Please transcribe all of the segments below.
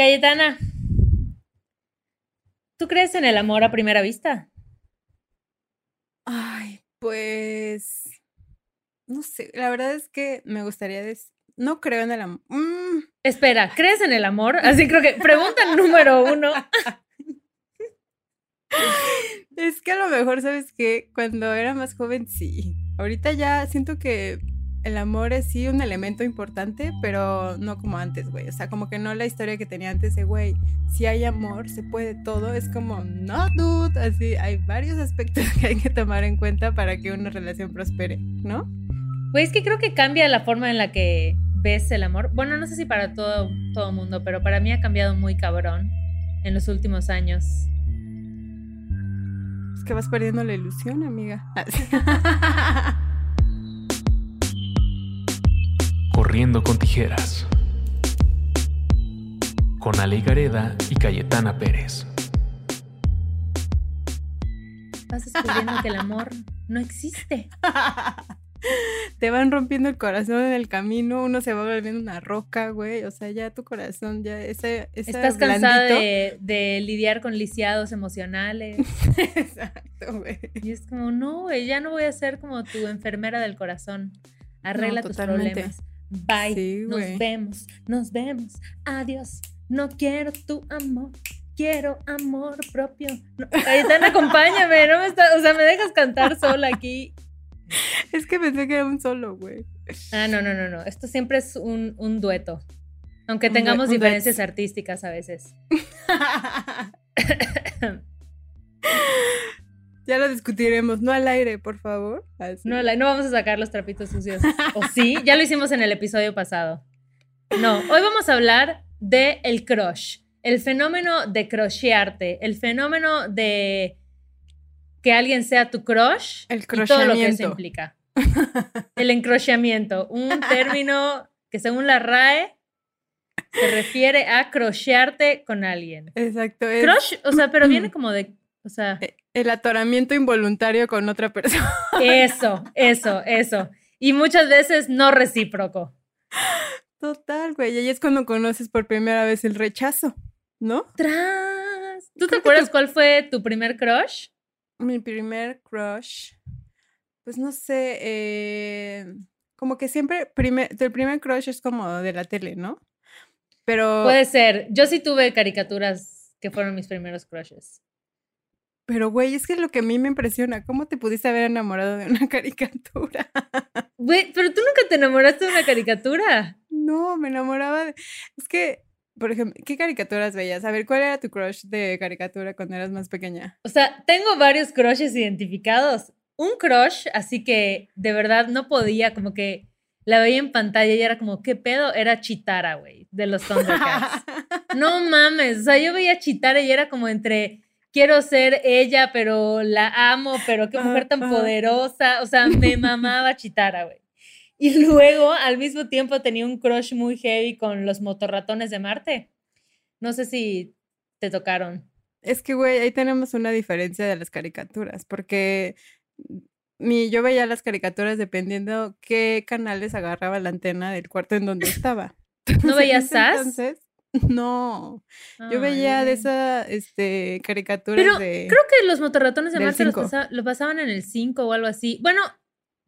Cayetana, ¿tú crees en el amor a primera vista? Ay, pues. No sé, la verdad es que me gustaría decir. No creo en el amor. Mm. Espera, ¿crees en el amor? Así creo que. Pregunta número uno. Es que a lo mejor, ¿sabes qué? Cuando era más joven, sí. Ahorita ya siento que el amor es sí un elemento importante, pero no como antes, güey. O sea, como que no la historia que tenía antes de, güey, si hay amor, se puede todo. Es como, no, dude. Así, hay varios aspectos que hay que tomar en cuenta para que una relación prospere, ¿no? Güey, es que creo que cambia la forma en la que ves el amor. Bueno, no sé si para todo todo mundo, pero para mí ha cambiado muy cabrón en los últimos años. Es que vas perdiendo la ilusión, amiga. Corriendo con tijeras. Con Ale Gareda y Cayetana Pérez. Vas descubriendo que el amor no existe. Te van rompiendo el corazón en el camino, uno se va volviendo una roca, güey. O sea, ya tu corazón, ya ese, ese Estás cansada de, de lidiar con lisiados emocionales. Exacto, güey. Y es como, no, güey, ya no voy a ser como tu enfermera del corazón. Arregla No, tus totalmente. problemas. Bye. Sí, nos vemos. Nos vemos. Adiós. No quiero tu amor. Quiero amor propio. No, Cayetana, acompáñame. No me está, o sea, me dejas cantar sola aquí. Es que pensé que era un solo, güey. Ah, no, no, no, no. Esto siempre es un, un dueto. Aunque Un tengamos diferencias artísticas a veces. ya lo discutiremos, no al aire, por favor. Así. No, la- no vamos a sacar los trapitos sucios. ¿O sí? Ya lo hicimos en el episodio pasado. No, hoy vamos a hablar de el crush. El fenómeno de crushearte. El fenómeno de que alguien sea tu crush. El y todo lo que eso implica. El encrocheamiento. Un término que según la RAE se refiere a crushearte con alguien. Exacto. Es Crush, o sea, pero viene como de... O sea, el atoramiento involuntario con otra persona. Eso, eso, eso. Y muchas veces no recíproco. Total, güey. Y ahí es cuando conoces por primera vez el rechazo, ¿no? Tras. ¿Tú te Creo acuerdas tu- cuál fue tu primer crush? Mi primer crush. Pues no sé. eh, como que siempre. Primer, el primer crush es como de la tele, ¿no? Pero. Puede ser. Yo sí tuve caricaturas que fueron mis primeros crushes. Pero, güey, es que es lo que a mí me impresiona. ¿Cómo te pudiste haber enamorado de una caricatura? Güey, pero tú nunca te enamoraste de una caricatura. No, me enamoraba de... Es que, por ejemplo, ¿qué caricaturas veías? A ver, ¿cuál era tu crush de caricatura cuando eras más pequeña? O sea, tengo varios crushes identificados. Un crush, así que de verdad no podía, como que la veía en pantalla y era como, ¿qué pedo? Era Chitara, güey, de los Thundercats. No mames, o sea, yo veía Chitara y era como entre quiero ser ella, pero la amo, pero qué mujer tan poderosa, o sea, me mamaba Chitara, güey. Y luego, al mismo tiempo, tenía un crush muy heavy con los motorratones de Marte. No sé si te tocaron. Es que, güey, ahí tenemos una diferencia de las caricaturas, porque mi, yo veía las caricaturas dependiendo qué canales agarraba la antena del cuarto en donde estaba. ¿No veías SAS? Entonces, no. Yo veía de esas este, caricaturas Pero de... creo que los motorratones de Marte los pasa- lo pasaban en el 5 o algo así. Bueno,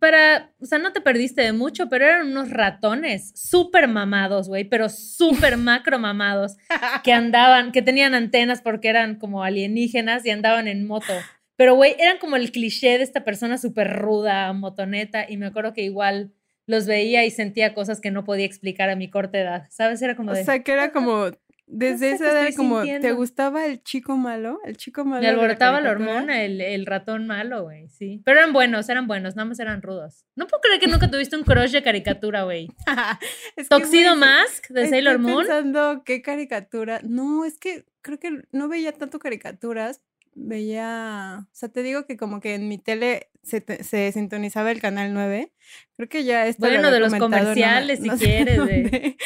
para, o sea, no te perdiste de mucho, pero eran unos ratones súper mamados, güey, pero súper macro mamados, que andaban, que tenían antenas porque eran como alienígenas y andaban en moto. Pero, güey, eran como el cliché de esta persona súper ruda, motoneta, y me acuerdo que igual los veía y sentía cosas que no podía explicar a mi corta edad, ¿sabes? Era como O de... sea, que era como... Desde sé esa edad, como, ¿te gustaba el chico malo? El chico malo. Me la alborotaba la caricatura? hormona, el, el ratón malo, güey, sí. Pero eran buenos, eran buenos, nada más eran rudos. No puedo creer que nunca tuviste un crush de caricatura, güey. Sí, Mask de Sailor Moon. pensando qué caricatura. No, es que creo que no veía tanto caricaturas. Veía. O sea, te digo que como que en mi tele se, te- se sintonizaba el canal 9. Creo que ya esto lo Bueno, había de los no comerciales, si quieres, dónde,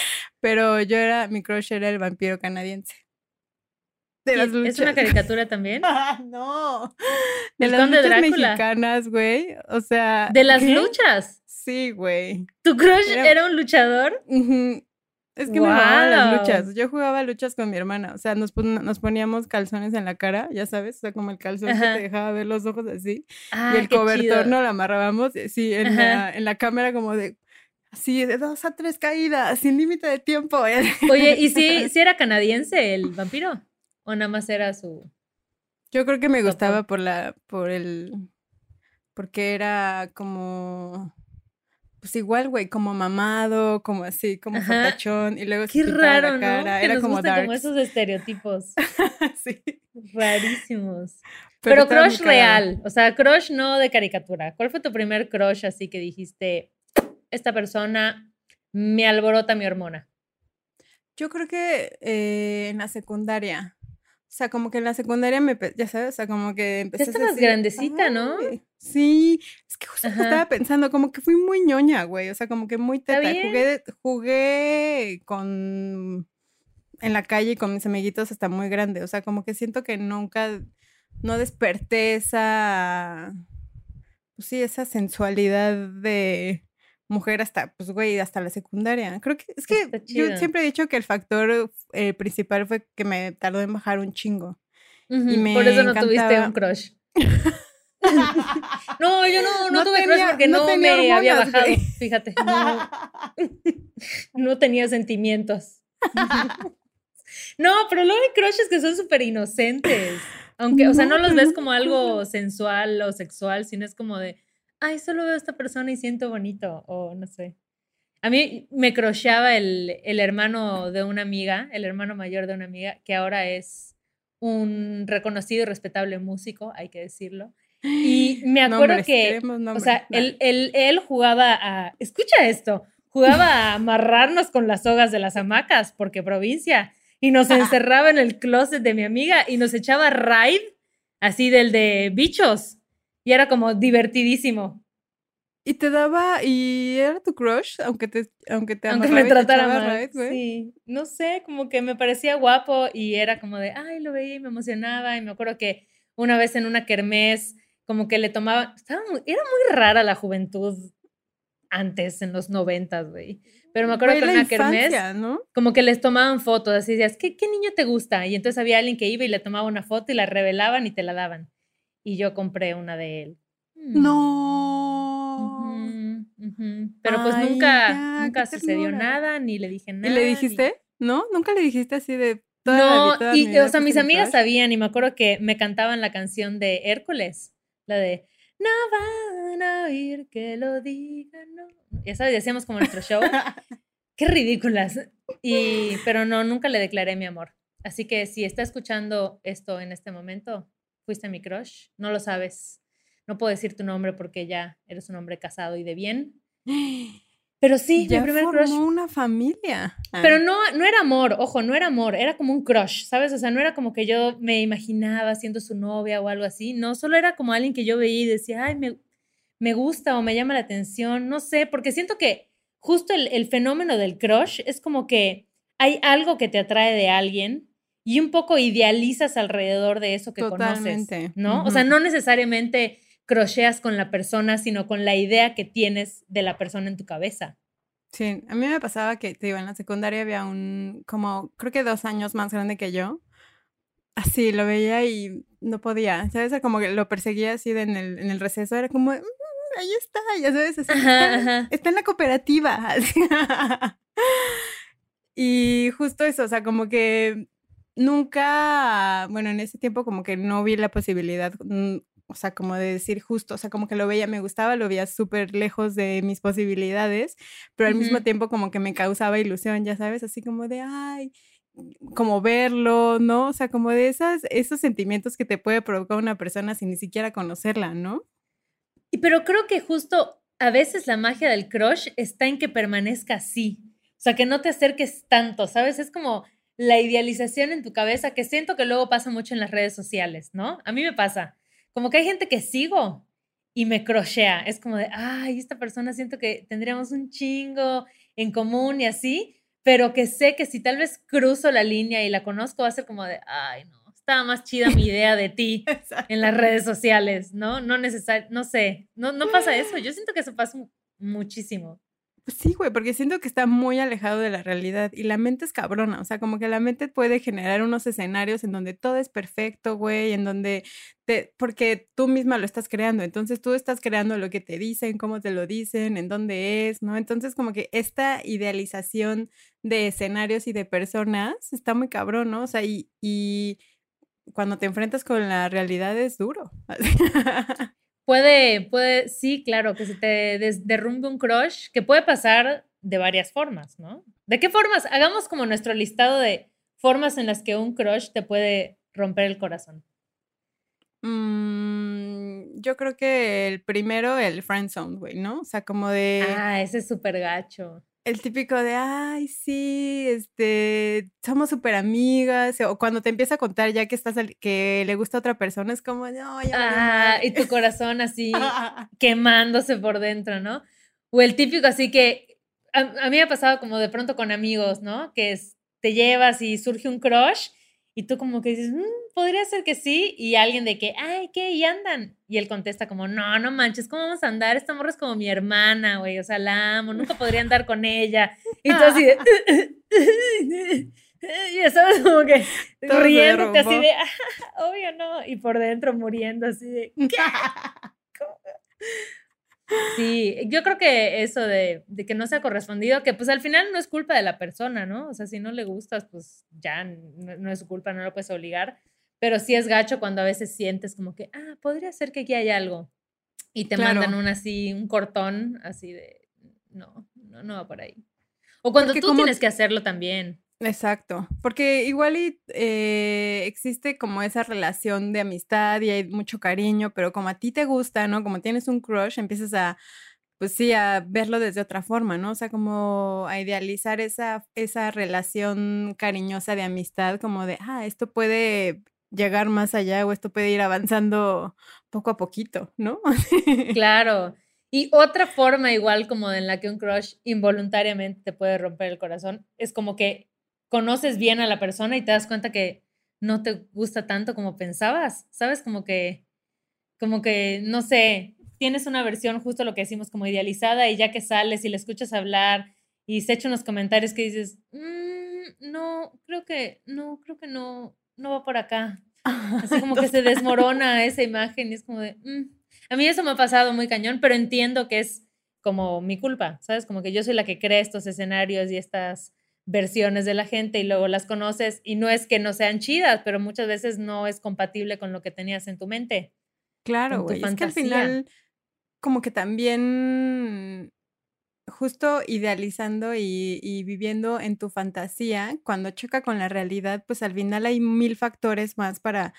Pero yo era. Mi crush era el vampiro canadiense. De las ¿Es una luchas. caricatura también? Ah, no. De El las luchas Drácula. mexicanas, güey. O sea. De las ¿qué? luchas. Sí, güey. ¿Tu crush Era- era un luchador? Ujú. Es que me mamaban las luchas. Yo jugaba luchas con mi hermana. O sea, nos nos, pon- nos poníamos calzones en la cara, ya sabes. O sea, como el calzón Ajá. que te dejaba ver los ojos así. Ah, y el cobertor no lo amarrábamos. eh, Sí, en, la, en la cámara como de... Así, de dos a tres caídas, sin límite de tiempo. Oye, ¿y si, si era canadiense el vampiro? ¿O nada más era su...? Yo creo que me gustaba por la, por el, porque era como, pues igual, güey, como mamado, como así, como fortachón, y luego se Qué la raro, ¿no? cara, que era nos como gusten como esos estereotipos sí. rarísimos. Pero, crush real, o sea, crush no de caricatura. ¿Cuál fue tu primer crush así que dijiste, esta persona me alborota mi hormona? Yo creo que eh, en la secundaria. O sea, como que en la secundaria me, ya sabes, o sea, como que empecé a estabas decir, grandecita, ¿no? Sí, es que justo estaba pensando, como que fui muy ñoña, güey, o sea, como que muy teta. Jugué, jugué con en la calle con mis amiguitos hasta muy grande, o sea, como que siento que nunca, no desperté esa, pues sí, esa sensualidad de mujer hasta, pues güey, hasta la secundaria. Creo que es que Está yo siempre he dicho que el factor eh, principal fue que me tardó en bajar un chingo. Me Por eso no tuviste un crush. no, yo no, no, No tuve tenía- crush porque no me había bajado. güey. Fíjate, no, no tenía sentimientos. no, pero luego hay crushes que son súper inocentes. Aunque, o sea, no los ves como algo sensual o sexual, sino es como de, ay, solo veo a esta persona y siento bonito, o no sé. A mí me crocheaba el, el hermano de una amiga, el hermano mayor de una amiga, que ahora es un reconocido y respetable músico, hay que decirlo. Y me acuerdo Nombres, que, o sea, él, él, él jugaba a, escucha esto, jugaba a amarrarnos con las sogas de las hamacas, porque provincia, y nos encerraba en el closet de mi amiga y nos echaba raid, así del de bichos, y era como divertidísimo. Y te daba, y era tu crush, aunque te, aunque te Aunque me tratara mal. sí, no sé, como que me parecía guapo y era como de, ay, lo veía y me emocionaba. Y me acuerdo que una vez en una kermés, como que le tomaba, estaba muy- era muy rara la juventud antes, en los noventas, güey. Pero me acuerdo que en una kermés, ¿no? como que les tomaban fotos, así decías, ¿qué, ¿qué niño te gusta? Y entonces había alguien que iba y le tomaba una foto y la revelaban y te la daban. Y yo compré una de él. Mm. No. Pero pues Ay, nunca, ya, nunca sucedió ternura. nada, ni le dije ¿Y nada. le ni- dijiste? ¿No? ¿Nunca le dijiste así de toda la No, vi- toda mi y vida o sea, mis mi amigas crush"? sabían y me acuerdo que me cantaban la canción de Hércules, la de No van a oír que lo digan, no. Ya sabes, y hacíamos como nuestro show. Qué ridículas. Y, pero no, nunca le declaré mi amor. Así que si está escuchando esto en este momento, fuiste mi crush, no lo sabes. No puedo decir tu nombre porque ya eres un hombre casado y de bien. Pero sí, ya mi primer formó crush. una familia. Ah. Pero no, no era amor, ojo, no era amor, era como un crush, ¿sabes? O sea, no era como que yo me imaginaba siendo su novia o algo así, no, solo era como alguien que yo veía y decía, ay, me, me gusta o me llama la atención, no sé, porque siento que justo el, el fenómeno del crush es como que hay algo que te atrae de alguien y un poco idealizas alrededor de eso que Totalmente, conoces, ¿no? O sea, no necesariamente crocheas con la persona, sino con la idea que tienes de la persona en tu cabeza. Sí, a mí me pasaba que, te digo, en la secundaria había un, como, creo que dos años más grande que yo. Así, lo veía y no podía, ¿sabes? Como que lo perseguía así de en, el, en el receso, era como, "Mm, ahí está, ya sabes, así, Ajá, está, ajá. está en la cooperativa. así. y justo eso, o sea, como que nunca, bueno, en ese tiempo como que no vi la posibilidad, mm, o sea, como de decir justo, o sea, como que lo veía, me gustaba, lo veía súper lejos de mis posibilidades, pero al mismo tiempo como que me causaba ilusión, ya sabes, así como de, ay, como verlo, ¿no? O sea, como de esas, esos sentimientos que te puede provocar una persona sin ni siquiera conocerla, ¿no? Y pero creo que justo a veces la magia del crush está en que permanezca así. O sea, que no te acerques tanto, ¿sabes? Es como la idealización en tu cabeza que siento que luego pasa mucho en las redes sociales, ¿no? A mí me pasa. Como que hay gente que sigo y me crochea. Es como de, ay, esta persona siento que tendríamos un chingo en común y así, pero que sé que si tal vez cruzo la línea y la conozco, va a ser como de, ay, no, estaba más chida mi idea de ti en las redes sociales, ¿no? No necesario, no sé, no, no pasa eso. Yo siento que eso pasa mu- muchísimo. Sí, güey, porque siento que está muy alejado de la realidad y la mente es cabrona, o sea, como que la mente puede generar unos escenarios en donde todo es perfecto, güey, en donde te, porque tú misma lo estás creando, entonces tú estás creando lo que te dicen, cómo te lo dicen, en dónde es, ¿no? Entonces como que esta idealización de escenarios y de personas está muy cabrón, ¿no? O sea, y, y cuando te enfrentas con la realidad es duro. Puede, puede, sí, claro, que se te derrumbe un crush, que puede pasar de varias formas, ¿no? ¿De qué formas? Hagamos como nuestro listado de formas en las que un crush te puede romper el corazón. Mm, yo creo que el primero, el friendzone, güey, ¿no? O sea, como de... Ah, ese es súper gacho el típico de, ay, sí, este, somos súper amigas, o cuando te empieza a contar ya que estás, que le gusta a otra persona, es como, no, ya. Ah, y tu corazón así quemándose por dentro, ¿no? O el típico así que, a, mí me ha pasado como de pronto con amigos, ¿no? Que es, te llevas y surge un crush y tú como que dices, mm, podría ser que sí, y alguien de que, ay, ¿qué? ¿Y andan? Y él contesta como, no, no manches, ¿cómo vamos a andar? Esta morra es como mi hermana, güey, o sea, la amo, nunca podría andar con ella. Y tú así de, ya sabes, como que riéndote así de, ah, obvio no, y por dentro muriendo así de, ¿qué? Sí, yo creo que eso de, que no se ha correspondido, que pues al final no es culpa de la persona, ¿no? O sea, si no le gustas, pues ya no, es su culpa, no lo puedes obligar, pero sí es gacho cuando a veces sientes como que, ah, podría ser que aquí hay algo. Y te mandan un así, un cortón así de, no, no, no va por ahí. O cuando tú tienes que hacerlo también. Exacto, porque igual y, eh, existe como esa relación de amistad y hay mucho cariño, pero como a ti te gusta, ¿no? Como tienes un crush, empiezas a, pues sí, a verlo desde otra forma, ¿no? O sea, como a idealizar esa, esa relación cariñosa de amistad, como de, ah, esto puede llegar más allá o esto puede ir avanzando poco a poquito, ¿no? Claro. Y otra forma igual como en la que un crush involuntariamente te puede romper el corazón es como que conoces bien a la persona y te das cuenta que no te gusta tanto como pensabas, ¿sabes? Como que, como que, no sé, tienes una versión justo lo que decimos como idealizada y ya que sales y le escuchas hablar y se echa unos comentarios que dices, mm, no, creo que, no, creo que no, no va por acá. Así como que se desmorona esa imagen y es como de, mm". a mí eso me ha pasado muy cañón, pero entiendo que es como mi culpa, ¿sabes? Como que yo soy la que crea estos escenarios y estas versiones de la gente y luego las conoces y no es que no sean chidas, pero muchas veces no es compatible con lo que tenías en tu mente. Claro, güey. Es que al final, como que también justo idealizando y, y, viviendo en tu fantasía, cuando choca con la realidad, pues al final hay mil factores más para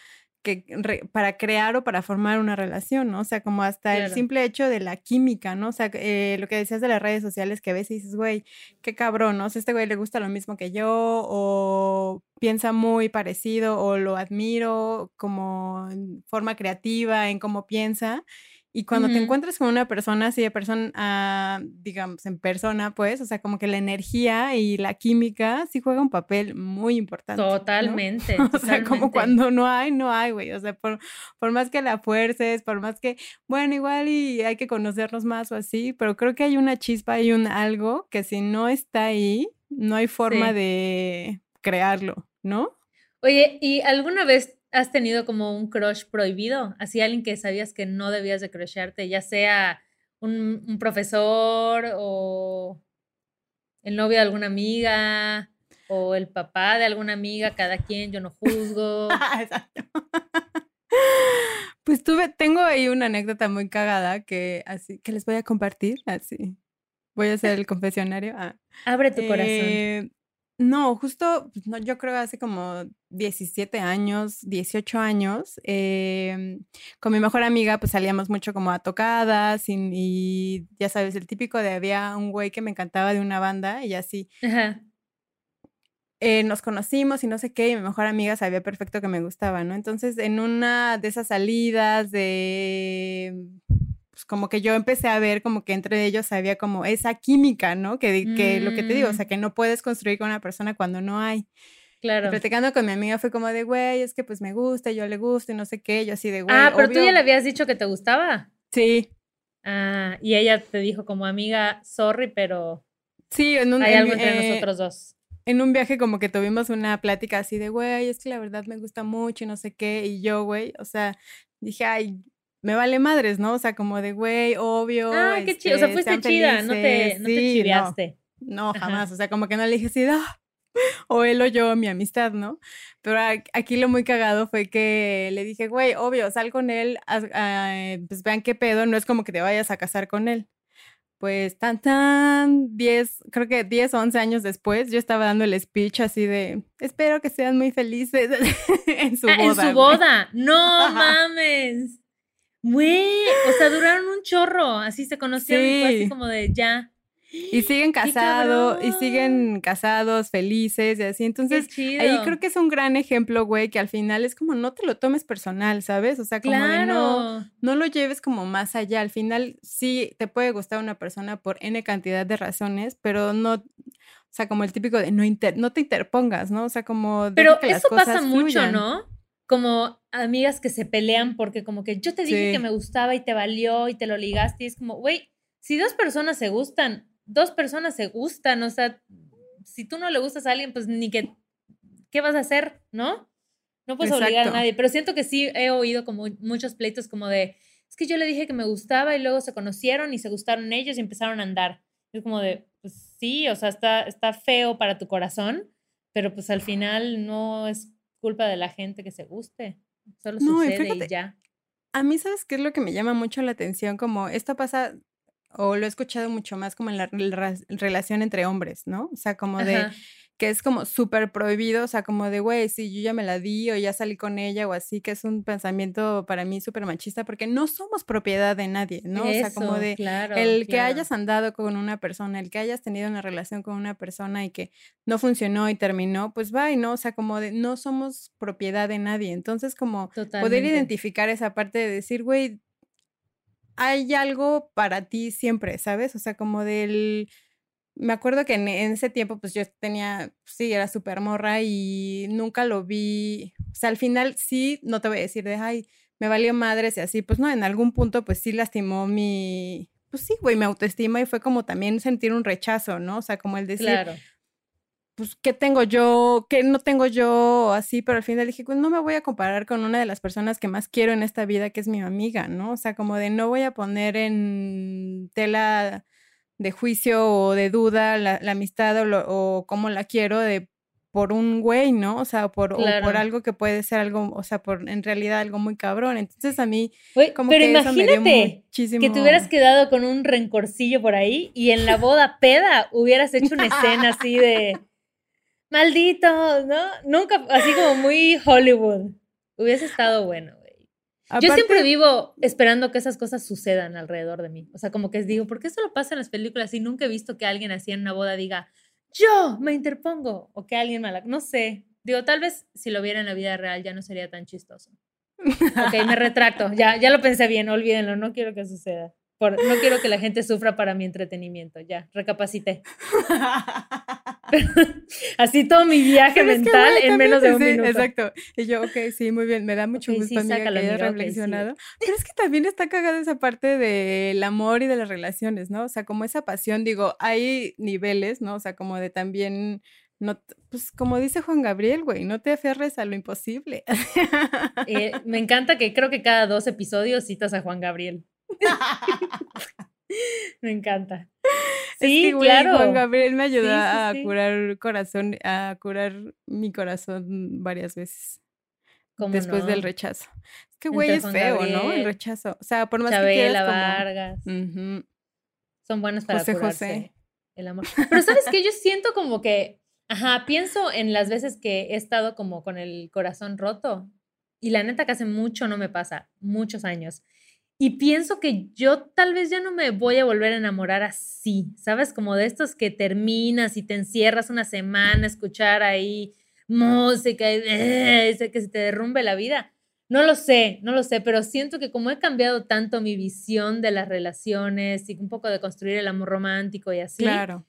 para crear o para formar una relación, ¿no? O sea, como hasta el simple hecho de la química, ¿no? O sea, eh, lo que decías de las redes sociales que a veces dices, güey, qué cabrón, ¿no? O sea, este güey le gusta lo mismo que yo o piensa muy parecido o lo admiro como en forma creativa en cómo piensa y cuando te encuentras con una persona así de persona, ah, digamos, en persona, pues, o sea, como que la energía y la química sí juega un papel muy importante. Totalmente. o sea, como cuando no hay, no hay, güey. O sea, por, por más que la fuerces, por más que, bueno, igual y hay que conocernos más o así, pero creo que hay una chispa, hay un algo que si no está ahí, no hay forma de crearlo, ¿no? Oye, ¿y alguna vez has tenido como un crush prohibido? Así alguien que sabías que no debías de crusharte, ya sea un, profesor o el novio de alguna amiga o el papá de alguna amiga, cada quien, yo no juzgo. Exacto. Pues tuve, tengo ahí una anécdota muy cagada que así, que les voy a compartir, así. Voy a hacer el confesionario. Ah. Abre tu corazón. No, justo, pues, no, yo creo hace como 17 años, 18 años, em, con mi mejor amiga, pues salíamos mucho como a tocadas y, ya sabes, el típico de había un güey que me encantaba de una banda y así. Eh, nos conocimos y no sé qué, y mi mejor amiga sabía perfecto que me gustaba, ¿no? Entonces, en una de esas salidas de pues como que yo empecé a ver como que entre ellos había como esa química, ¿no? Que, que lo que te digo, o mm. sea, que no puedes construir con una persona cuando no hay. Claro. platicando con mi amiga fue como de, güey, es que pues me gusta, yo le gusto y no sé qué, yo así de, güey. Ah, pero tú ya le habías dicho que te gustaba. Sí. Ah, y ella te dijo como amiga, sorry, pero Sí, en un, hay en- algo entre eh, nosotros dos. en un viaje como que tuvimos una plática así de, güey, es que la verdad me gusta mucho y no sé qué. Y yo, güey, o sea, dije, ay, me vale madres, ¿no? O sea, como de, güey, obvio. Ah, qué chido. O sea, este, fuiste chida, no te, felices". no te Sí, no. chiveaste. No, Ajá. jamás. O sea, como que no le dije así, "Ah", o él o yo, mi amistad, ¿no? Pero aquí lo muy cagado fue que le dije, güey, obvio, sal con él, ah, pues vean qué pedo, no es como que te vayas a casar con él. Pues tan tan, 10, creo que 10, 11 años después, yo estaba dando el speech así de, espero que sean muy felices en su Ah, boda. en su güey". boda. No mames. Güey, o sea, duraron un chorro. Así se conocieron y fue así Sí. como de ya. Y siguen ¡Qué casados, y siguen casados, felices y así. Entonces. Ahí creo que es un gran ejemplo, güey, que al final es como no te lo tomes personal, ¿sabes? O sea, como de no, Claro. no lo lleves como más allá. Al final sí te puede gustar una persona por N cantidad de razones, pero no, o sea, como el típico de no, inter- no te interpongas, ¿no? O sea, como... Pero las eso pasa mucho, fluyan. ¿no? Como amigas que se pelean porque como que yo te dije que me gustaba y te valió y te lo ligaste y es como, güey, si dos personas se gustan, dos personas se gustan, o sea, si tú no le gustas a alguien, pues ni que, ¿qué vas a hacer? ¿No? No puedes obligar a nadie, pero siento que sí he oído como muchos pleitos como de, es que yo le dije que me gustaba y luego se conocieron y se gustaron ellos y empezaron a andar. Es como de, pues sí, o sea, está, está feo para tu corazón, pero pues al final no es culpa de la gente que se guste. Solo No, sucede y, fíjate, ya. A mí, ¿sabes qué es lo que me llama mucho la atención? Como esto pasa, o lo he escuchado mucho más como en la relación entre hombres, ¿no? O sea, como de. Que es como súper prohibido, o sea, como de, güey, si yo ya me la di o ya salí con ella o así, que es un pensamiento para mí súper machista, porque no somos propiedad de nadie, ¿no? o sea, como de claro, el que hayas andado con una persona, el que hayas tenido una relación con una persona y que no funcionó y terminó, pues va, ¿no? O sea, como de no somos propiedad de nadie. Entonces, como poder identificar esa parte de decir, güey, hay algo para ti siempre, ¿sabes? O sea, como del... Me acuerdo que en, en ese tiempo, pues yo tenía, sí, era súper morra y nunca lo vi. O sea, al final sí, no te voy a decir de, ay, me valió madres y así. Pues no, en algún punto, pues sí lastimó mi, pues sí, güey, mi autoestima y fue como también sentir un rechazo, ¿no? O sea, como el decir, Claro. pues, ¿qué tengo yo? ¿Qué no tengo yo? Así, pero al final dije, pues no me voy a comparar con una de las personas que más quiero en esta vida, que es mi amiga, ¿no? O sea, como de no voy a poner en tela de juicio o de duda la, la amistad o, lo- o cómo la quiero de por un güey, ¿no? O sea, por, o por algo que puede ser algo, o sea, por en realidad algo muy cabrón. Entonces a mí Güey, como pero que eso me dio imagínate muchísimo... que te hubieras quedado con un rencorcillo por ahí y en la boda peda hubieras hecho una escena así de malditos, ¿no? Nunca, así como muy Hollywood. Hubiese estado bueno, Yo siempre vivo esperando que esas cosas sucedan alrededor de mí. O sea, como que digo, ¿por qué solo pasa en las películas y nunca he visto que alguien así en una boda diga, yo me interpongo? O que alguien mala, no sé. Digo, tal vez si lo viera en la vida real ya no sería tan chistoso. Ok, me retracto. Ya, ya lo pensé bien, olvídenlo, no quiero que suceda. Por- no quiero que la gente sufra para mi entretenimiento. Ya, recapacité. Así todo mi viaje Pero es que, mental güey, en menos de un sí, minuto. Exacto. Y yo, ok, sí, muy bien. Me da mucho gusto, sí, amiga, sácalo, que sí. reflexionado. Pero es que también está cagada esa parte del amor y de las relaciones, ¿no? O sea, como esa pasión, digo, hay niveles, ¿no? O sea, como de también, no, pues como dice Juan Gabriel, güey, no te aferres a lo imposible. Eh, me encanta que creo que cada dos episodios citas a Juan Gabriel. me encanta. Es Sí, que, güey, claro. Juan Gabriel me ayudó Sí, sí, a sí. curar corazón, a curar mi corazón varias veces. ¿Cómo después del rechazo. Es que, güey, es Juan feo, ¿no? El rechazo. O sea, por más que quieras como... Vargas. Son buenos para José curarse José. el amor. Pero ¿sabes qué? Yo siento como que, ajá, pienso en las veces que he estado como con el corazón roto y la neta que hace mucho no me pasa, muchos años. Y pienso que yo tal vez ya no me voy a volver a enamorar así, ¿sabes? Como de estos que terminas y te encierras una semana a escuchar ahí música y eh, que se te derrumbe la vida. No lo sé, no lo sé, pero siento que como he cambiado tanto mi visión de las relaciones y un poco de construir el amor romántico y así, Claro.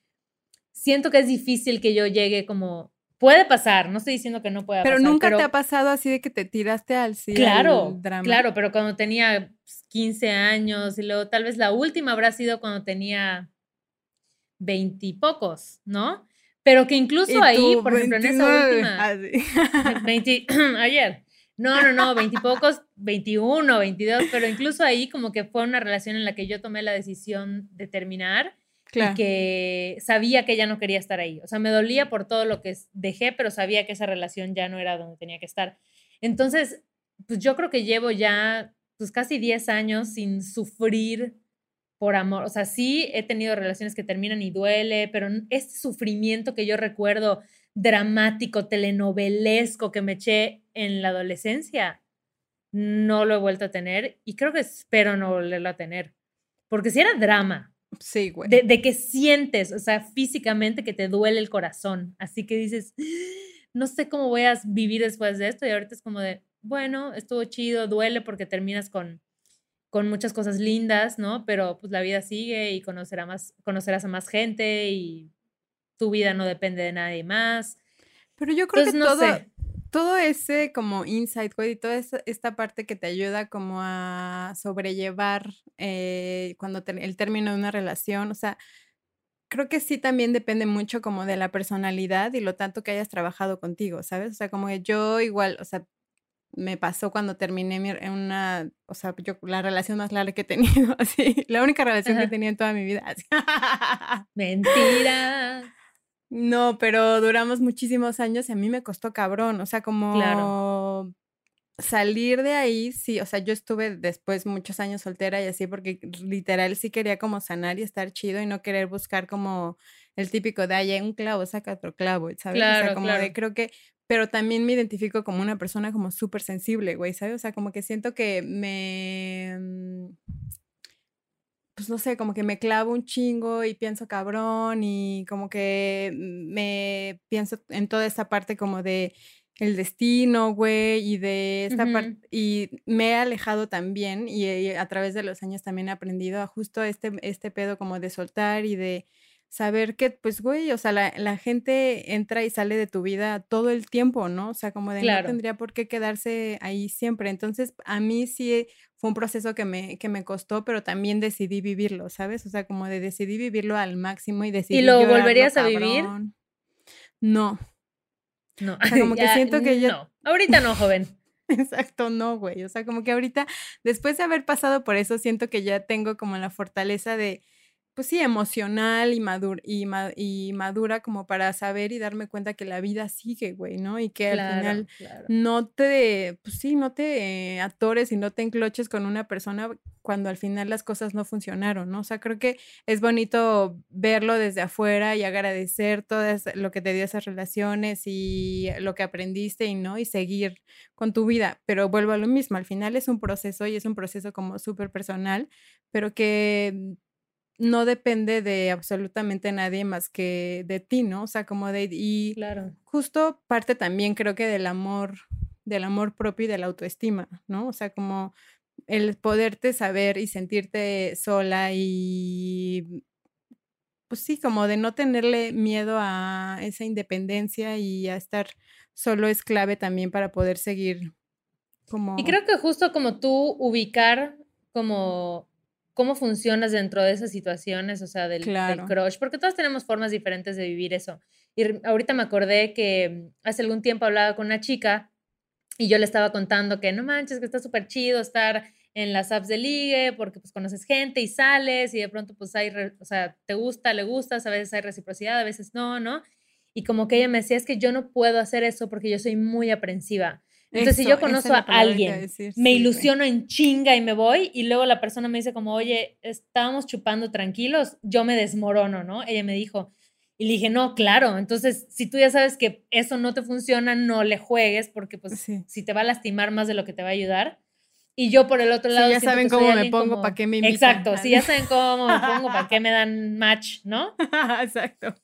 siento que es difícil que yo llegue como Puede pasar, no estoy diciendo que no pueda pero pasar. nunca te ha pasado así de que te tiraste al sí Claro, al drama. claro, pero cuando tenía 15 años y luego tal vez la última habrá sido cuando tenía veintipocos, ¿no? Pero que Y incluso ahí, por ejemplo, en esa 29, última, así. 20 ayer. No, no, no, veintipocos, 21, 22, pero incluso ahí como que fue una relación en la que yo tomé la decisión de terminar Claro. y que sabía que ya no quería estar ahí. O sea, me dolía por todo lo que dejé, pero sabía que esa relación ya no era donde tenía que estar. Entonces, pues yo creo que llevo ya pues casi 10 años sin sufrir por amor. O sea, sí he tenido relaciones que terminan y duele, pero este sufrimiento que yo recuerdo dramático, telenovelesco que me eché en la adolescencia, no lo he vuelto a tener y creo que espero no volverlo a tener. Porque si era drama, Sí, güey. de, de que sientes, o sea, físicamente que te duele el corazón. Así que dices, no sé cómo voy a vivir después de esto. Y ahorita es como de, bueno, estuvo chido, duele porque terminas con, con muchas cosas lindas, ¿no? Pero pues la vida sigue y conocerá más, conocerás a más gente y tu vida no depende de nadie más. Pero yo creo Entonces, que no todo, sé. Todo ese como insight, güey, y toda esta parte que te ayuda como a sobrellevar eh, cuando te- el término de una relación, o sea, creo que sí también depende mucho como de la personalidad y lo tanto que hayas trabajado contigo, ¿sabes? O sea, como que yo igual, o sea, me pasó cuando terminé mi, una, o sea, yo la relación más larga que he tenido, así, la única relación que he Ajá. tenido en toda mi vida, así. Mentira. No, pero duramos muchísimos años y a mí me costó cabrón, o sea, como Claro. salir de ahí, sí, o sea, yo estuve después muchos años soltera y así porque literal sí quería como sanar y estar chido y no querer buscar como el típico de, ay, un clavo, saca otro clavo, ¿sabes? o sea, Claro, como de claro. creo que, pero también me identifico como una persona como súper sensible, güey, ¿sabes? O sea, como que siento que me... pues no sé, como que me clavo un chingo y pienso cabrón y como que me pienso en toda esta parte como de el destino, güey, y de esta parte, y me he alejado también y, y a través de los años también he aprendido a justo este, este pedo como de soltar y de saber que, pues, güey, o sea, la, la gente entra y sale de tu vida todo el tiempo, ¿no? O sea, como de no Claro. tendría por qué quedarse ahí siempre. Entonces, a mí sí fue un proceso que me, que me costó, pero también decidí vivirlo, ¿sabes? O sea, como de decidí vivirlo al máximo y decidí ¿Y lo llorarlo volverías a vivir? No, No, o sea, como que siento que ya- No, ahorita no, joven. exacto, no, güey. O sea, como que ahorita, después de haber pasado por eso, siento que ya tengo como la fortaleza de, pues sí, emocional y, madur y, ma- y madura como para saber y darme cuenta que la vida sigue, güey, ¿no? Y que al final claro. no te, pues sí, no te eh, atores y no te encloches con una persona cuando al final las cosas no funcionaron, ¿no? O sea, creo que es bonito verlo desde afuera y agradecer todo lo que te dio esas relaciones y lo que aprendiste y no, y seguir con tu vida. Pero vuelvo a lo mismo, al final es un proceso y es un proceso como súper personal, pero que no depende de absolutamente nadie más que de ti, ¿no? O sea, como de, y Claro. justo parte también creo que del amor, del amor propio y de la autoestima, ¿no? O sea, como el poderte saber y sentirte sola y pues sí, como de no tenerle miedo a esa independencia y a estar solo es clave también para poder seguir como Y creo que justo como tú ubicar como cómo funcionas dentro de esas situaciones, o sea, del, del Claro. crush, porque todos tenemos formas diferentes de vivir eso. Y ahorita me acordé que mm, hace algún tiempo hablaba con una chica y yo le estaba contando que no manches, que está súper chido estar en las apps de ligue porque pues conoces gente y sales y de pronto pues hay, o sea, te gusta, le gustas, a veces hay reciprocidad, a veces no, ¿no? Y como que ella me decía, es que yo no puedo hacer eso porque yo soy muy aprensiva. Entonces, si Eso, yo esa conozco a alguien, decir, me sí, güey. ilusiono en chinga y me voy y luego la persona me dice como, oye, estábamos chupando tranquilos, yo me desmorono, ¿no? Ella me dijo, y le dije, no, claro, entonces si tú ya sabes que eso no te funciona, no le juegues porque pues Sí. si te va a lastimar más de lo que te va a ayudar. Y yo por el otro lado... ya siento saben cómo me pongo, como- ¿pa' qué me invitan? Exacto, si ya saben cómo me pongo, ¿para qué me dan match, no? Exacto.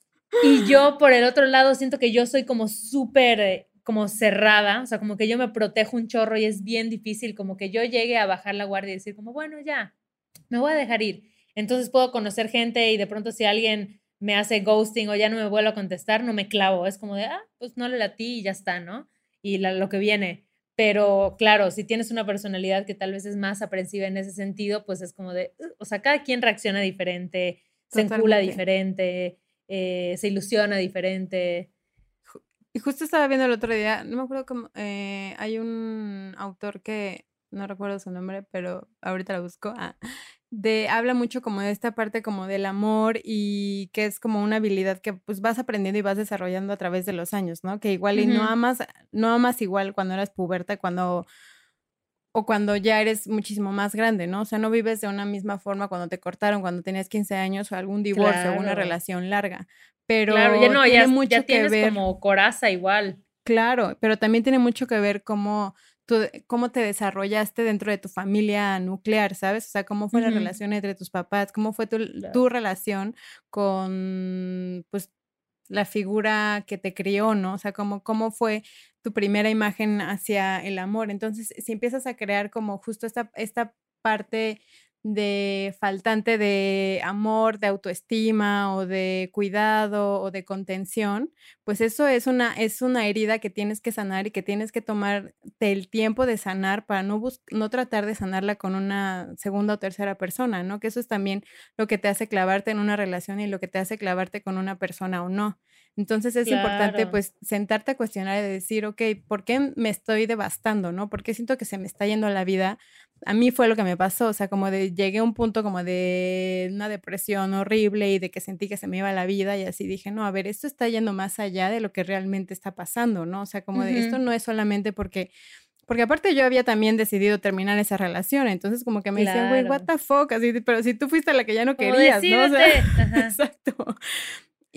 Y yo, por el otro lado, siento que yo soy como súper, como cerrada, o sea, como que yo me protejo un chorro y es bien difícil, como que yo llegue a bajar la guardia y decir como, bueno, ya, me voy a dejar ir. Entonces puedo conocer gente y de pronto si alguien me hace ghosting o ya no me vuelve a contestar, no me clavo. Es como de, ah, pues no le latí y ya está, ¿no? Y lo que viene. Pero claro, si tienes una personalidad que tal vez es más aprensiva en ese sentido, pues es como de, o sea, cada quien reacciona diferente, se encula diferente, eh, se ilusiona diferente. Y justo estaba viendo el otro día, no me acuerdo cómo, eh, hay un autor que, no recuerdo su nombre, pero ahorita lo busco, ah, de, habla mucho como de esta parte como del amor y que es como una habilidad que pues vas aprendiendo y vas desarrollando a través de los años, ¿no? Que igual y no amas, no amas igual cuando eras puberta, cuando o cuando ya eres muchísimo más grande, ¿no? O sea, no vives de una misma forma cuando te cortaron, cuando tenías 15 años o algún divorcio o una relación larga. Pero claro, ya no, tiene ya, mucho ya tienes que ver como coraza igual. Claro, pero también tiene mucho que ver cómo tú, cómo te desarrollaste dentro de tu familia nuclear, ¿sabes? O sea, cómo fue la relación entre tus papás, cómo fue tu, tu relación con, pues, la figura que te crió, ¿no? O sea, cómo, cómo fue tu primera imagen hacia el amor. Entonces, si empiezas a crear como justo esta, esta parte de faltante de amor, de autoestima o de cuidado o de contención, pues eso es una, es una herida que tienes que sanar y que tienes que tomarte el tiempo de sanar para no, no tratar de sanarla con una segunda o tercera persona, ¿no? Que eso es también lo que te hace clavarte en una relación y lo que te hace clavarte con una persona o no. Entonces es importante pues sentarte a cuestionar y decir, ok, ¿por qué me estoy devastando, no? ¿Por qué siento que se me está yendo la vida? A mí fue lo que me pasó, o sea, como de llegué a un punto como de una depresión horrible y de que sentí que se me iba la vida y así dije, no, a ver, esto está yendo más allá de lo que realmente está pasando, ¿no? O sea, como de esto no es solamente porque porque aparte yo había también decidido terminar esa relación, entonces como que me decían, güey, what the fuck, así, pero si tú fuiste la que ya no querías, ¿no? O sea, exacto.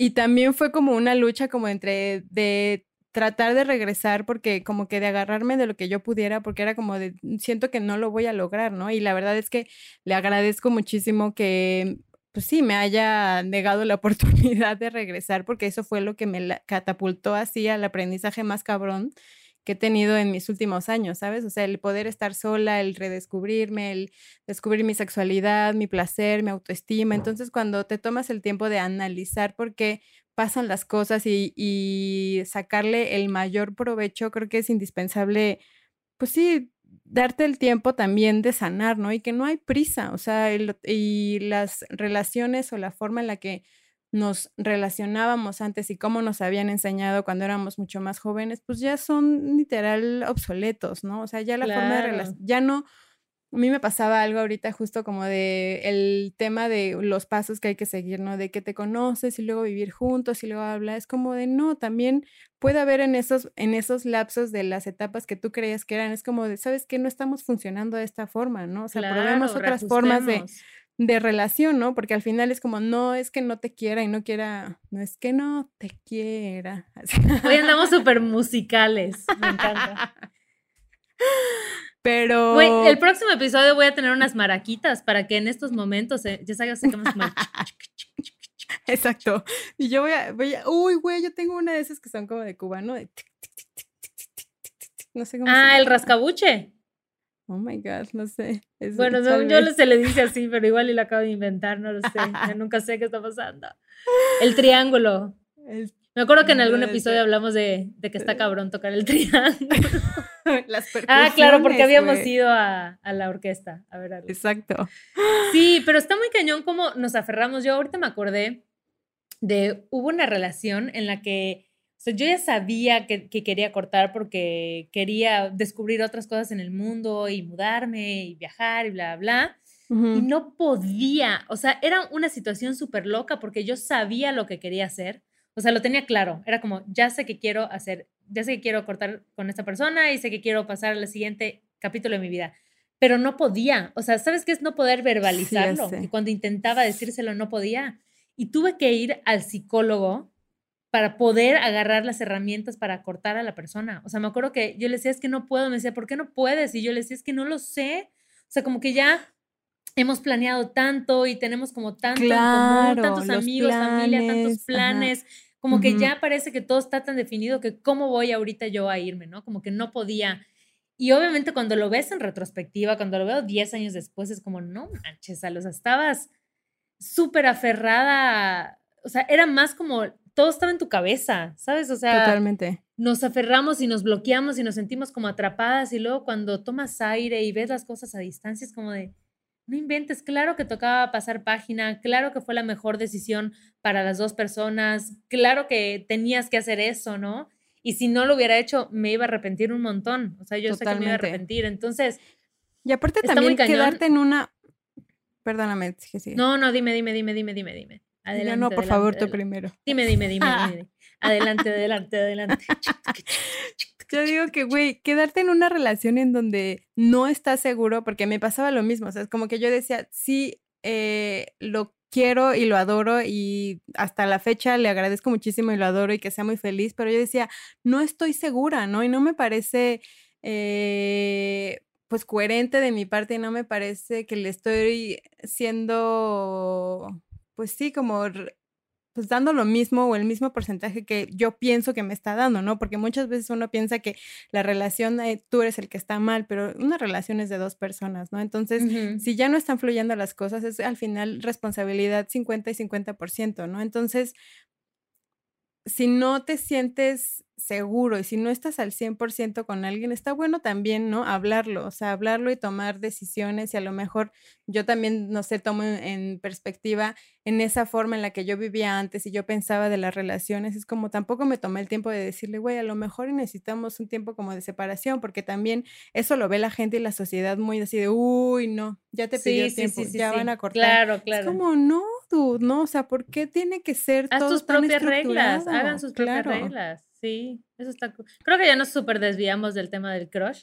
Y también fue como una lucha como entre de tratar de regresar porque como que de agarrarme de lo que yo pudiera porque era como de siento que no lo voy a lograr, ¿no? Y la verdad es que le agradezco muchísimo que pues sí me haya negado la oportunidad de regresar porque eso fue lo que me catapultó así al aprendizaje más cabrón que he tenido en mis últimos años, ¿sabes? O sea, el poder estar sola, el redescubrirme, el descubrir mi sexualidad, mi placer, mi autoestima. Entonces, cuando te tomas el tiempo de analizar por qué pasan las cosas y, sacarle el mayor provecho, creo que es indispensable, pues sí, darte el tiempo también de sanar, ¿no? Y que no hay prisa, o sea, y las relaciones o la forma en la que nos relacionábamos antes y cómo nos habían enseñado cuando éramos mucho más jóvenes, pues ya son literal obsoletos, ¿no? O sea, ya la forma de relación, ya no, a mí me pasaba algo ahorita justo como de el tema de los pasos que hay que seguir, ¿no? De que te conoces y luego vivir juntos y luego hablar, es como de no, también puede haber en esos, en esos lapsos de las etapas que tú creías que eran, es como de, ¿sabes qué? No estamos funcionando de esta forma, ¿no? O sea, probemos otras formas de de relación, ¿no? Porque al final es como, no es que no te quiera y no quiera, no es que no te quiera. Hoy andamos súper musicales, me encanta. Pero... el próximo episodio voy a tener unas maraquitas para que en estos momentos, eh, ya sabes, sacamos como... Exacto. Y yo voy a, voy a, uy, güey, yo tengo una de esas que son como de cubano, de... No sé cómo Ah, el rascabuche. Oh my God, no sé. bueno, yo se le dice así, pero igual y lo acabo de inventar, no lo sé. Yo nunca sé qué está pasando. El triángulo. Me acuerdo que en algún episodio hablamos de, que está cabrón tocar el triángulo. Las ah, claro, porque habíamos ido a, la orquesta a ver Exacto. Sí, pero está muy cañón como nos aferramos. Yo ahorita me acordé de, hubo una relación en la que o sea, yo ya sabía que, quería cortar porque quería descubrir otras cosas en el mundo y mudarme y viajar y bla, bla. Y no podía, o sea, era una situación súper loca porque yo sabía lo que quería hacer. O sea, lo tenía claro. Era como, ya sé que quiero hacer, ya sé que quiero cortar con esta persona y sé que quiero pasar al siguiente capítulo de mi vida. Pero no podía. O sea, ¿sabes qué es no poder verbalizarlo? y cuando intentaba decírselo, no podía. Y tuve que ir al psicólogo para poder agarrar las herramientas para cortar a la persona. O sea, me acuerdo que yo le decía, es que no puedo, me decía, ¿por qué no puedes? Y yo le decía, es que no lo sé. O sea, como que ya hemos planeado tanto y tenemos como tanto tantos amigos, familia, tantos planes, como que ya parece que todo está tan definido que cómo voy ahorita yo a irme, ¿no? Como que no podía. Y obviamente cuando lo ves en retrospectiva, cuando lo veo 10 años después, es como, no manches, a los estabas súper aferrada o sea, era más como, todo estaba en tu cabeza, ¿sabes? O sea, Totalmente. nos aferramos y nos bloqueamos y nos sentimos como atrapadas y luego cuando tomas aire y ves las cosas a distancia es como de, no inventes, claro que tocaba pasar página, claro que fue la mejor decisión para las dos personas, claro que tenías que hacer eso, ¿no? Y si no lo hubiera hecho, me iba a arrepentir un montón. O sea, yo sé que me iba a arrepentir. Entonces, Y aparte también quedarte en una... Perdóname, que sigue. no, no, dime, dime, dime, dime, dime, dime. Adelante. no, por adelante, favor, tú primero. Dime, dime, dime, dime, dime. Adelante, adelante, adelante. Yo digo que, güey, quedarte en una relación en donde no estás seguro, porque me pasaba lo mismo, o sea, es como que yo decía, sí, eh, lo quiero y lo adoro y hasta la fecha le agradezco muchísimo y lo adoro y que sea muy feliz, pero yo decía, no estoy segura, ¿no? Y no me parece, eh, pues, coherente de mi parte y no me parece que le estoy siendo, pues sí, como pues dando lo mismo o el mismo porcentaje que yo pienso que me está dando, ¿no? Porque muchas veces uno piensa que la relación, eh, tú eres el que está mal, pero una relación es de dos personas, ¿no? Entonces, si ya no están fluyendo las cosas, es al final responsabilidad 50 y 50%, ¿no? Entonces, si no te sientes seguro y si no estás al 100% con alguien, está bueno también, ¿no? Hablarlo, o sea, hablarlo y tomar decisiones y a lo mejor yo también, no sé, tomo en, en perspectiva en esa forma en la que yo vivía antes y yo pensaba de las relaciones, es como tampoco me tomé el tiempo de decirle, güey, a lo mejor necesitamos un tiempo como de separación, porque también eso lo ve la gente y la sociedad muy así de, uy, no, ya te pidió Sí, tiempo, sí, sí, ya van a cortar. Claro, claro. Es como, no, no, o sea, ¿por qué tiene que ser Haz todo tus tan propias reglas, hagan sus propias Claro. reglas. Sí, eso está. Creo que ya nos súper desviamos del tema del crush,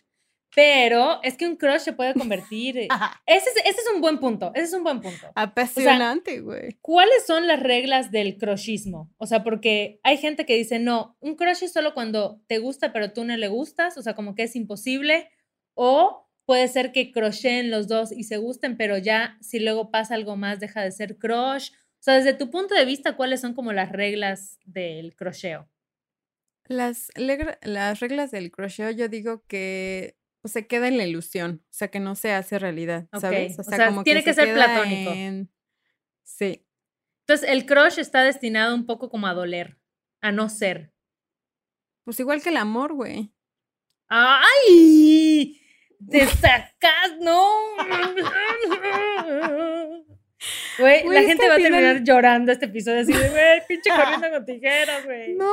pero es que un crush se puede convertir. eh, ese, es, ese es un buen punto, ese es un buen punto. Apasionante, güey. ¿Cuáles son las reglas del crushismo? O sea, porque hay gente que dice, no, un crush es solo cuando te gusta pero tú no le gustas, o sea, como que es imposible, o puede ser que crocheen los dos y se gusten, pero ya si luego pasa algo más deja de ser crush. O sea, desde tu punto de vista, ¿cuáles son como las reglas del crocheo? Las, reglas del crochet, yo digo que pues, se queda en la ilusión, o sea, que no se hace realidad, Ok, ¿sabes? o sea, tiene que se ser platónico. en- Sí, Entonces, el crush está destinado un poco como a doler, a no ser. pues igual que el amor, güey. ¡Ay! Te sacas, no. Güey, la gente va a final- terminar llorando este episodio así de, güey, pinche corriendo con tijeras, güey. No,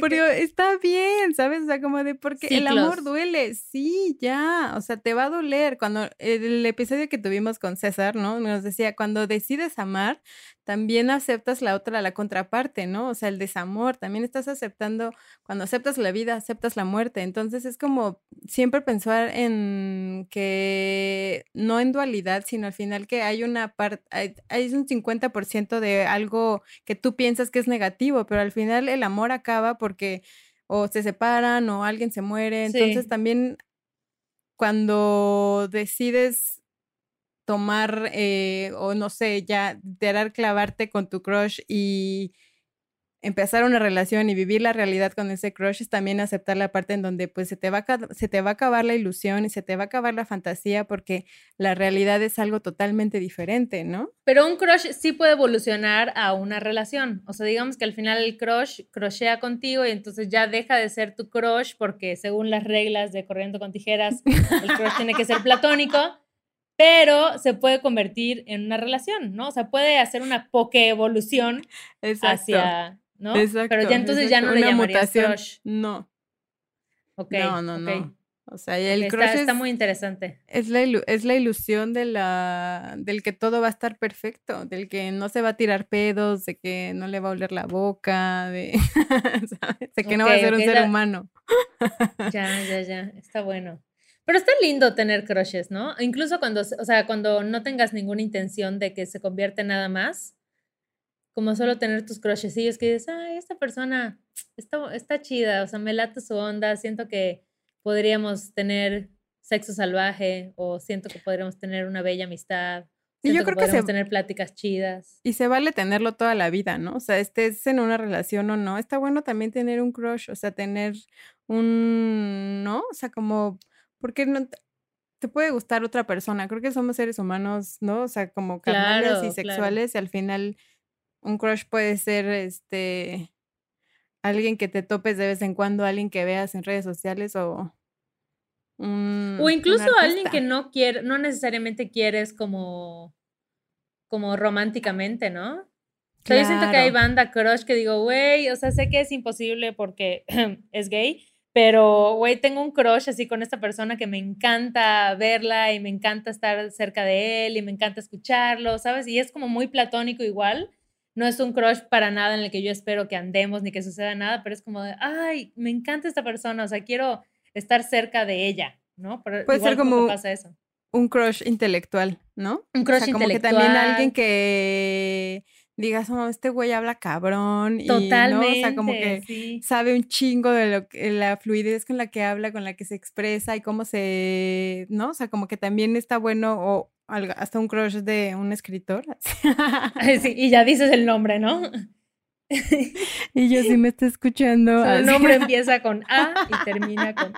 pero está bien, ¿sabes? O sea, como de porque el amor duele, sí, ya, o sea, te va a doler. Cuando el episodio que tuvimos con César, ¿no? Nos decía, cuando decides amar, también aceptas la otra, la contraparte, ¿no? O sea, el desamor, también estás aceptando, cuando aceptas la vida, aceptas la muerte. Entonces es como siempre pensar en que no en dualidad, sino al final que hay una parte, hay, hay un 50% de algo que tú piensas que es negativo, pero al final el amor acaba porque o se separan o alguien se muere. Entonces Sí. también cuando decides tomar eh, o no sé, ya literal clavarte con tu crush y empezar una relación y vivir la realidad con ese crush es también aceptar la parte en donde pues se te va a, se te va a acabar la ilusión y se te va a acabar la fantasía porque la realidad es algo totalmente diferente, ¿no? Pero un crush sí puede evolucionar a una relación. O sea, digamos que al final el crush crochea contigo y entonces ya deja de ser tu crush porque según las reglas de Corriendo con Tijeras, el crush tiene que ser platónico, pero se puede convertir en una relación, ¿no? O sea, puede hacer una poke evolución Exacto. hacia, ¿no? Exacto, pero ya entonces ya no le llamarías mutación. crush. No, Ok, no, no, no. O sea, el crush está, está es, muy interesante. es la, es la ilusión de la, del que todo va a estar perfecto, del que no se va a tirar pedos, de que no le va a oler la boca, de, ¿sabes? de que no va a ser un ser la- humano. Ya, ya, ya, está bueno. Pero está lindo tener crushes, ¿no? Incluso cuando, o sea, cuando no tengas ninguna intención de que se convierta en nada más, como solo tener tus crushecillos que dices, ay, esta persona está, está chida, o sea, me late su onda, siento que podríamos tener sexo salvaje o siento que podríamos tener una bella amistad, Y yo creo que se- podríamos tener pláticas chidas. Y se vale tenerlo toda la vida, ¿no? O sea, estés en una relación o no, está bueno también tener un crush, o sea, tener un, ¿no? O sea, como, porque no te, puede gustar otra persona? Creo que somos seres humanos, ¿no? O sea, como carnales Claro, y claro. sexuales y al final un crush puede ser este alguien que te topes de vez en cuando, alguien que veas en redes sociales o un, O incluso alguien que no quiere, no necesariamente quieres como, como románticamente, ¿no? O sea, yo siento que hay banda crush que digo, güey, o sea, sé que es imposible porque es gay, pero, güey, tengo un crush así con esta persona que me encanta verla y me encanta estar cerca de él y me encanta escucharlo, ¿sabes? Y es como muy platónico igual. No es un crush para nada en el que yo espero que andemos ni que suceda nada, pero es como de, ay, me encanta esta persona, o sea, quiero estar cerca de ella, ¿no? Pero Puede ser igual como que como- pasa eso. un crush intelectual, ¿no? Un crush o sea, como que también alguien que digas, oh, este güey habla cabrón y Totalmente, no, o sea, como que sí. sabe un chingo de lo que la fluidez con la que habla, con la que se expresa y cómo se, ¿no? O sea, como que también está bueno o hasta un crush de un escritor. Sí, y ya dices el nombre, ¿no? y yo sí me está escuchando. el así. nombre empieza con A y termina con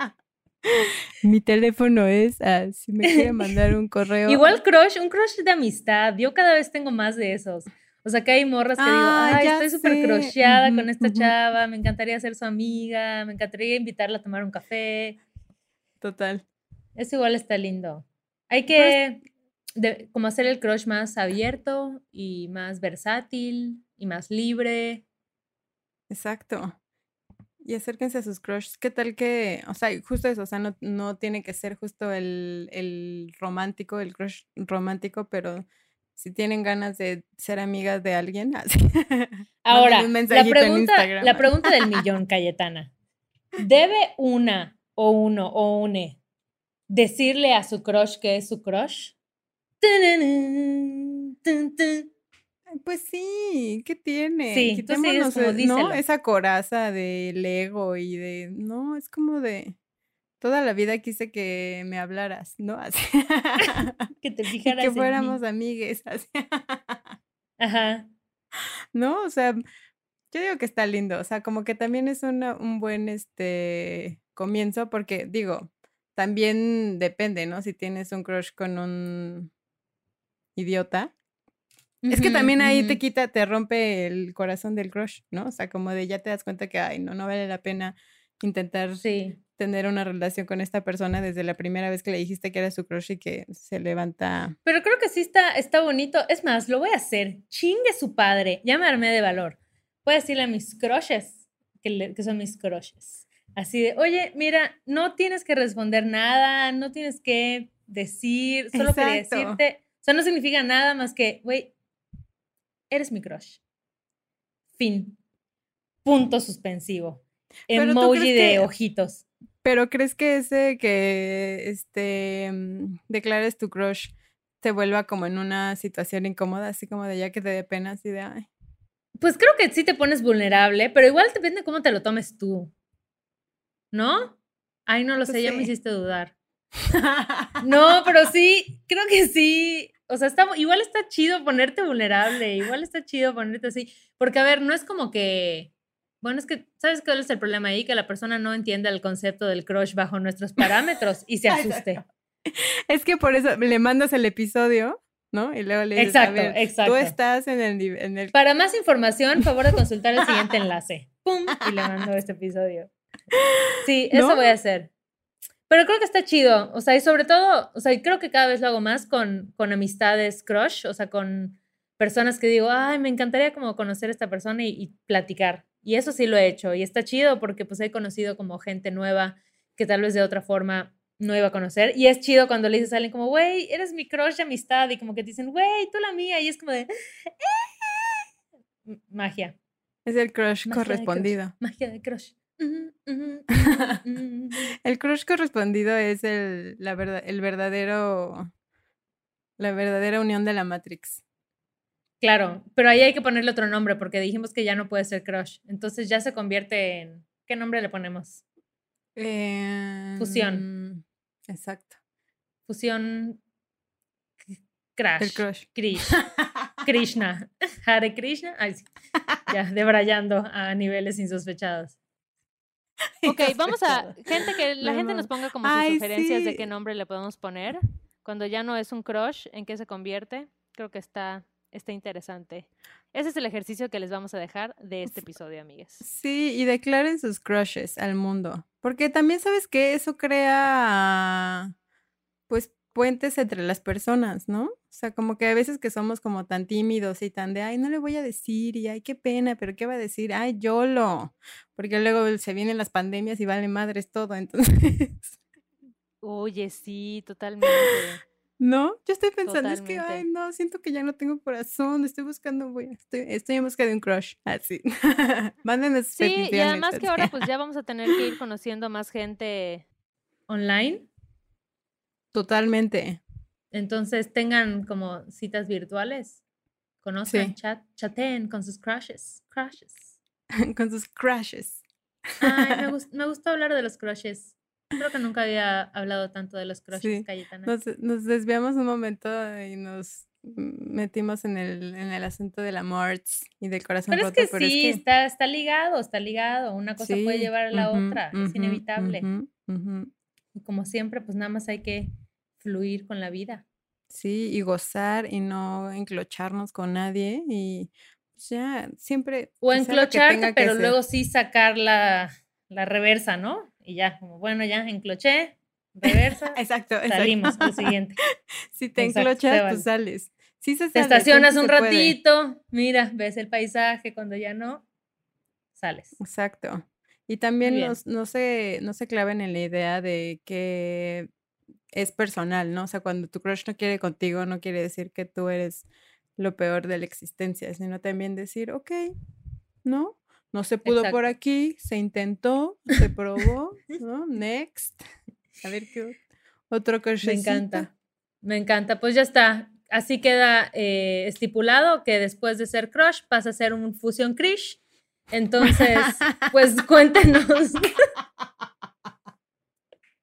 Mi teléfono es, ah, si me quiere mandar un correo. Igual crush, un crush de amistad. Yo cada vez tengo más de esos. O sea, que hay morras que digo, Ah, ay, ya estoy súper sé. crusheada con esta chava, me encantaría ser su amiga, me encantaría invitarla a tomar un café. Total. Eso igual está lindo. Hay que de- como hacer el crush más abierto y más versátil y más libre. Exacto. Y acérquense a sus crushes. ¿Qué tal que, o sea, justo eso, o sea, no, no tiene que ser justo el, el romántico, el crush romántico, pero si tienen ganas de ser amigas de alguien, así. Ahora, un la en pregunta, la pregunta del millón, Cayetana. ¿Debe una o uno o une decirle a su crush que es su crush? Pues sí, ¿qué tiene? Sí, Quitémonos, como, eh, díselo. ¿no? Esa coraza del ego y de, no, es como de, toda la vida quise que me hablaras, ¿no? Así. Que te Y fijaras que en mí. fuéramos amigues, así. Ajá. ¿no? O sea, yo digo que está lindo, o sea, como que también es una- un buen este comienzo, porque digo, también depende, ¿no? Si tienes un crush con un idiota. Es que también ahí te quita, te rompe el corazón del crush, ¿no? O sea, como de ya te das cuenta que, ay, no, no vale la pena intentar Sí. tener una relación con esta persona desde la primera vez que le dijiste que era su crush y que se levanta. Pero creo que sí está, está bonito. Es más, lo voy a hacer. Chingue su padre. Ya me armé de valor. Voy a decirle a mis crushes que, le- que son mis crushes. Así de, oye, mira, no tienes que responder nada, no tienes que decir, solo quería Exacto. decirte. Sea, no significa nada más que, güey, eres mi crush. Fin. Punto suspensivo. Pero ¿tú Emoji de que- ojitos. Pero ¿crees que ese que este mm, declares tu crush te vuelva como en una situación incómoda, así como de ya que te dé pena, así de ay? Pues creo que sí te pones vulnerable, pero igual depende cómo te lo tomes tú. ¿No? Ay, no lo Pues sé, ya me hiciste dudar. No, pero sí, creo que sí. O sea, está, igual está chido ponerte vulnerable, igual está chido ponerte así. Porque, a ver, no es como que. Bueno, es que, ¿sabes cuál es el problema ahí? Que la persona no entiende el concepto del crush bajo nuestros parámetros y se asuste. Es que por eso le mandas el episodio, ¿no? Y luego le dices, a Exacto, ver, exacto. tú estás en el, en el Para más información, favor de consultar el siguiente enlace. ¡Pum! Y le mando este episodio. Sí, eso ¿No? voy a hacer. Pero creo que está chido. O sea, y sobre todo, o sea, y creo que cada vez lo hago más con, con amistades crush, o sea, con personas que digo, ay, me encantaría como conocer a esta persona y, y platicar. Y eso sí lo he hecho. Y está chido porque pues he conocido como gente nueva que tal vez de otra forma no iba a conocer. Y es chido cuando le dices a alguien como, güey, eres mi crush de amistad. Y como que te dicen, güey, tú la mía. Y es como de, "Eh". magia. es el crush Magia de crush. correspondido. Magia de crush. El crush correspondido es el, la verdad, el verdadero, la verdadera unión de la Matrix. Claro, pero ahí hay que ponerle otro nombre porque dijimos que ya no puede ser crush. Entonces ya se convierte en. ¿Qué nombre le ponemos? Fusión. Em, Exacto. Fusión. Crash. El crush. Krish. Krishna. Hare Krishna. Ay, sí. Ya, debrayando a niveles insospechados. Ok, vamos a. Gente que la gente nos ponga como sus sugerencias de qué nombre le podemos poner. Cuando ya no es un crush, ¿en qué se convierte? Creo que está, está interesante. Ese es el ejercicio que les vamos a dejar de este episodio, amigas. Sí, y declaren sus crushes al mundo. Porque también sabes que eso crea, pues, puentes entre las personas, ¿no? O sea, como que a veces que somos como tan tímidos y tan de, ay, no le voy a decir, y ay, qué pena, pero ¿qué va a decir? Ay, YOLO. Porque luego se vienen las pandemias y vale madres todo, entonces. Oye, sí, totalmente. No, yo estoy pensando, es que, ay, no, siento que ya no tengo corazón, estoy buscando, voy, estoy, estoy en busca de un crush, así. Mándenme sus Sí, y además que ahora pues ya vamos a tener que ir conociendo más gente online. Totalmente. Entonces tengan como citas virtuales, conozcan, chat, chateen con sus crushes, crushes. con sus crushes. Ay, me, me gustó hablar de los crushes. Creo que nunca había hablado tanto de los crushes, Cayetana. Nos, desviamos un momento y nos metimos en el, en el asunto del amor y del corazón pero Es que sí, Está, está ligado, está ligado. Una cosa puede llevar a la otra, es inevitable. y como siempre, pues nada más hay que fluir con la vida. Sí, y gozar y no enclocharnos con nadie y pues, ya siempre... O enclocharte, pero luego sí sacar la, la reversa, ¿no? y ya, como bueno, ya encloché, reversa. exacto, Salimos al siguiente. Si te enclochas, pues sales. Sí se Te estacionas un ratito, mira, ves el paisaje, cuando ya no, sales. Exacto. Y también no, se, no se claven en la idea de que es personal, ¿no? O sea, cuando tu crush no quiere contigo, no quiere decir que tú eres lo peor de la existencia, sino también decir, ok, ¿no? No se pudo por aquí, se intentó, se probó, ¿no? Next. A ver qué otro crush. Me encanta, me encanta. Pues ya está. Así queda eh, estipulado que después de ser crush pasa a ser un fusión crush. Entonces, pues cuéntenos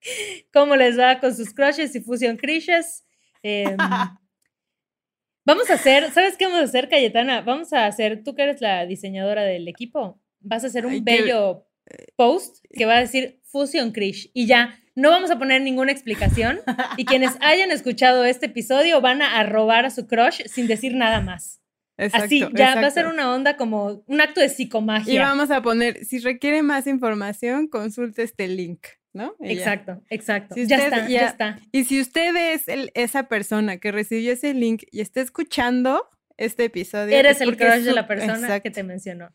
cómo les va con sus crushes y fusión crushes. Em, Vamos a hacer, ¿sabes qué vamos a hacer, Cayetana? Vamos a hacer, tú que eres la diseñadora del equipo, vas a hacer un bello post que va a decir Fusion Krish y ya, no vamos a poner ninguna explicación y quienes hayan escuchado este episodio van a robar a su crush sin decir nada más. Así, ya va a ser una onda como un acto de psicomagia. Y vamos a poner, si requiere más información, consulte este link. ¿No? exacto, exacto. ya está, ya, está. Y si usted es esa persona que recibió ese link y está escuchando este episodio. Eres el crush de la persona que te mencionó.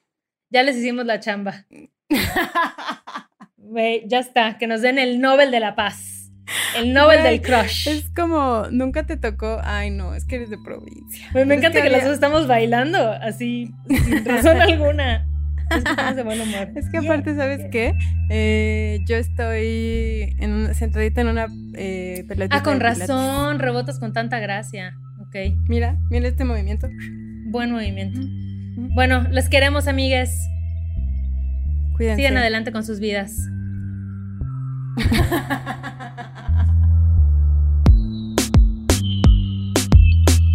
Ya les hicimos la chamba. ya está, que nos den el Nobel de la Paz. El Nobel del crush. Es como, nunca te tocó, ay no, es que eres de provincia. me encanta que, las dos estamos bailando, así, sin razón alguna. Es que aparte, ¿sabes qué? Eh, yo estoy en sentadita en una eh, Ah, con razón, rebotas con tanta gracia. Ok. Mira, mira este movimiento. Buen movimiento. Bueno, les queremos, amigues. Cuídense. Sigan adelante con sus vidas.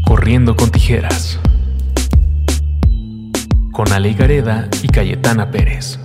Corriendo con tijeras con Ale Gareda y Cayetana Pérez.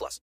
plus.